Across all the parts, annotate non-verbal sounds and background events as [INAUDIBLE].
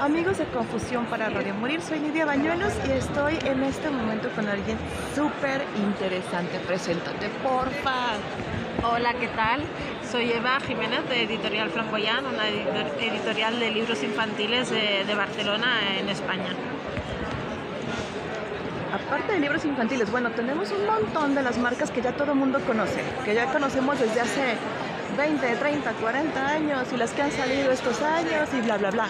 Amigos de Confusión para Radio Morir, soy Nidia Bañuelos y estoy en este momento con alguien súper interesante. Preséntate, porfa. Hola, ¿qué tal? Soy Eva Jiménez de Editorial Flamboyán, una editorial de libros infantiles de, de Barcelona, en España. Aparte de libros infantiles, bueno, tenemos un montón de las marcas que ya todo el mundo conoce, que ya conocemos desde hace 20, 30, 40 años y las que han salido estos años y bla, bla, bla.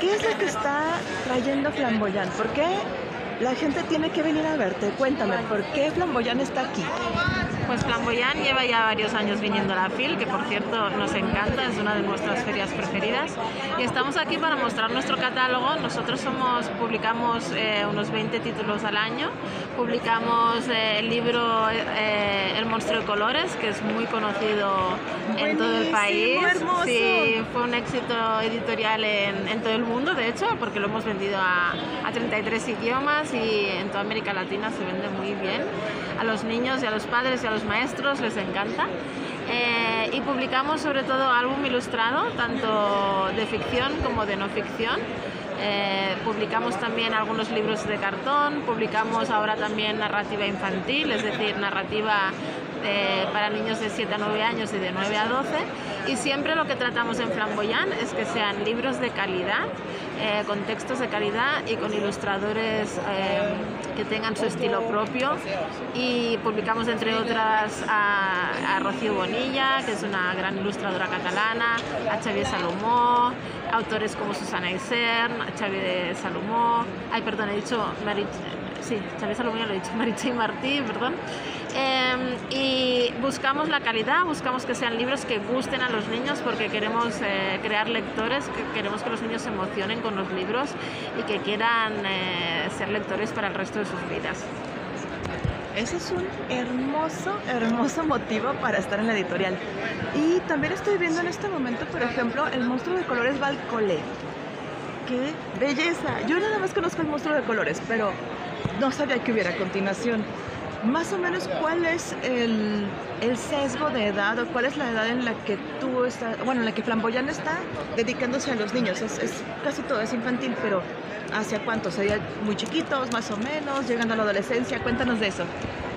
¿Qué es lo que está trayendo Flamboyán? ¿Por qué la gente tiene que venir a verte? Cuéntame, ¿por qué Flamboyán está aquí? Pues Flamboyán lleva ya varios años viniendo a la FIL, que por cierto nos encanta, es una de nuestras ferias preferidas. Y estamos aquí para mostrar nuestro catálogo. Nosotros somos, publicamos eh, unos 20 títulos al año. Publicamos eh, el libro eh, El monstruo de colores, que es muy conocido en todo el país. Sí, fue un éxito editorial en, en, todo el mundo, de hecho, porque lo hemos vendido a, a 33 idiomas y en toda América Latina se vende muy bien. A los niños y a los padres y a los maestros les encanta. Eh, y publicamos sobre todo álbum ilustrado, tanto de ficción como de no ficción. Eh, publicamos también algunos libros de cartón, publicamos ahora también narrativa infantil, es decir, narrativa para niños de 7 a 9 años y de 9 a 12. Y siempre lo que tratamos en Flamboyán es que sean libros de calidad, eh, con textos de calidad y con ilustradores eh, que tengan su estilo propio. Y publicamos, entre otras, a, Rocío Bonilla, que es una gran ilustradora catalana, a Xavier Salomó, autores como Susana Isern, Xavier Salomó, ay, perdón, he dicho Marit sí, Chávez Alumina lo he dicho, [LAUGHS] Maritza y Martí, perdón. Em, y buscamos la calidad, buscamos que sean libros que gusten a los niños porque queremos eh, crear lectores, que queremos que los niños se emocionen con los libros y que quieran eh, ser lectores para el resto de sus vidas. Ese es un hermoso, hermoso motivo para estar en la editorial. Y también estoy viendo en este momento, por ejemplo, el monstruo de colores Valcolé. ¡Qué belleza! Yo nada más conozco el monstruo de colores, pero no sabía que hubiera a continuación. Más o menos, ¿cuál es el, el, sesgo de edad o cuál es la edad en la que tú estás, bueno, en la que Flamboyán está dedicándose a los niños? Es, casi todo, es infantil, pero ¿hacia cuánto? ¿Sería muy chiquitos, más o menos, llegando a la adolescencia? Cuéntanos de eso.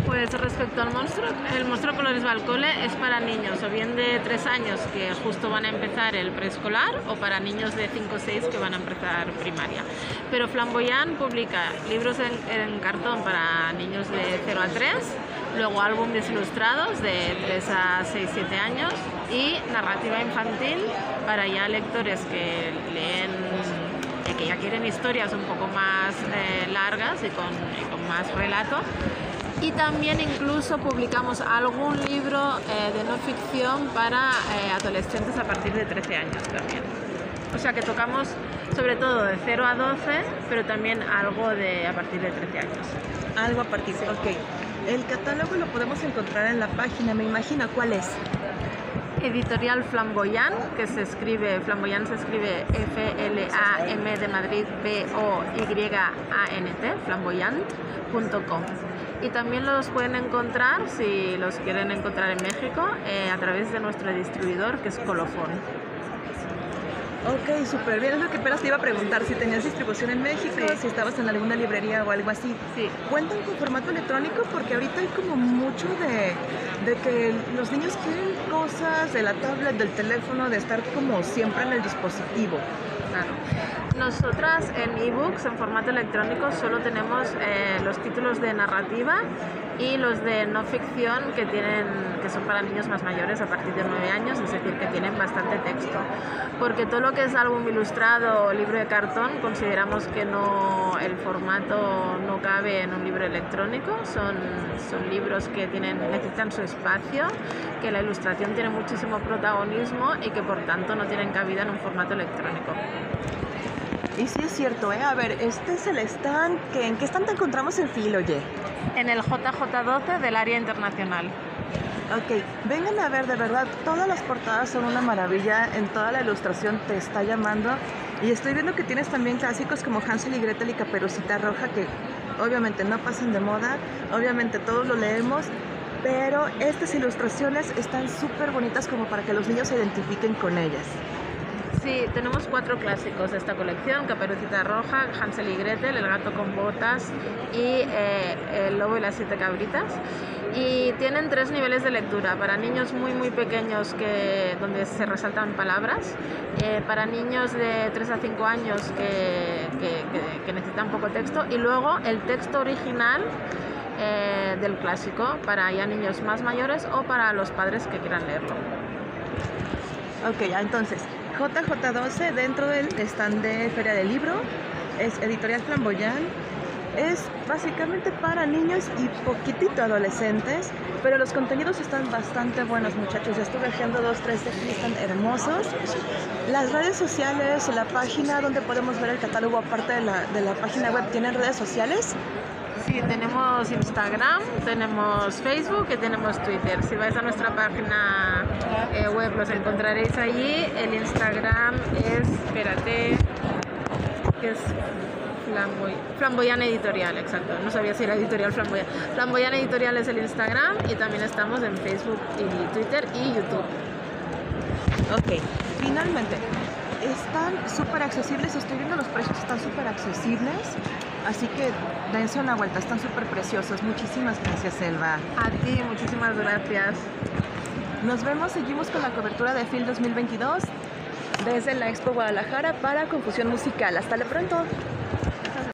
Pues respecto al monstruo, el monstruo Colores Balcole es para niños o bien de 3 años que justo van a empezar el preescolar o para niños de 5 o 6 que van a empezar primaria. Pero Flamboyán publica libros en, en cartón para niños de 0 a 3, luego álbumes ilustrados de 3 a 6, 7 años y narrativa infantil para ya lectores que leen que ya quieren historias un poco más eh, largas y con, y con más relato y también incluso publicamos algún libro eh, de no ficción para eh, adolescentes a partir de 13 años también. O sea que tocamos sobre todo de 0 a 12, pero también algo de a partir de 13 años. Algo a partir de, ok. El catálogo lo podemos encontrar en la página, me imagino, ¿cuál es? Editorial Flamboyán, que se escribe, Flamboyán se escribe F-L-A-M de Madrid B-O-Y-A-N-T, flamboyant.com. Y también los pueden encontrar, si los quieren encontrar en México, eh, a través de nuestro distribuidor, que es Colofón. Ok, súper bien. Es lo que apenas te iba a preguntar, si tenías distribución en México, si estabas en alguna librería o algo así. Sí. ¿Cuentan con formato electrónico? Porque ahorita hay como mucho de, de que los niños quieren cosas de la tablet, del teléfono, de estar como siempre en el dispositivo. Claro. Nosotras en ebooks, en formato electrónico, solo tenemos eh, los títulos de narrativa y los de no ficción que, tienen, que son para niños más mayores a partir de 9 años, es decir, que tienen bastante texto. Porque todo lo que es álbum ilustrado o libro de cartón, consideramos que no, el formato no cabe en un libro electrónico, son, son libros que tienen, necesitan su espacio, que la ilustración tiene muchísimo protagonismo y que por tanto no tienen cabida en un formato electrónico. Y sí es cierto, ¿eh? A ver, este es el stand, que, ¿en qué stand te encontramos el filo, oye? En el JJ12 del área internacional. Ok, vengan a ver, de verdad, todas las portadas son una maravilla, en toda la ilustración te está llamando. Y estoy viendo que tienes también clásicos como Hansel y Gretel y Caperucita Roja, que obviamente no pasan de moda, obviamente todos lo leemos, pero estas ilustraciones están súper bonitas como para que los niños se identifiquen con ellas. Sí, tenemos cuatro clásicos de esta colección, Caperucita Roja, Hansel y Gretel, El gato con botas y eh, El lobo y las siete cabritas. Y tienen tres niveles de lectura, para niños muy muy pequeños que, donde se resaltan palabras, eh, para niños de 3 a 5 años que, que, que necesitan poco texto y luego el texto original eh, del clásico para ya niños más mayores o para los padres que quieran leerlo. Ok, entonces, JJ12 dentro del stand de Feria del Libro, es editorial Flamboyán, es básicamente para niños y poquitito adolescentes, pero los contenidos están bastante buenos muchachos, estuve viendo dos, tres de aquí, están hermosos. Las redes sociales, la página donde podemos ver el catálogo aparte de la, de la página web, ¿tienen redes sociales? Tenemos Instagram, tenemos Facebook y tenemos Twitter. Si vais a nuestra página eh, web los encontraréis allí. El Instagram es, espérate, que es Flamboy, Flamboyán Editorial, exacto. No sabía si era editorial Flamboyán. Flamboyán Editorial es el Instagram y también estamos en Facebook y Twitter y YouTube. Ok, finalmente, están súper accesibles, estoy viendo los precios, están súper accesibles. Así que dense una vuelta, están súper preciosos. Muchísimas gracias, Selva. A ti, muchísimas gracias. Nos vemos, seguimos con la cobertura de FIL 2022 desde la Expo Guadalajara para Confusión Musical. Hasta la pronto.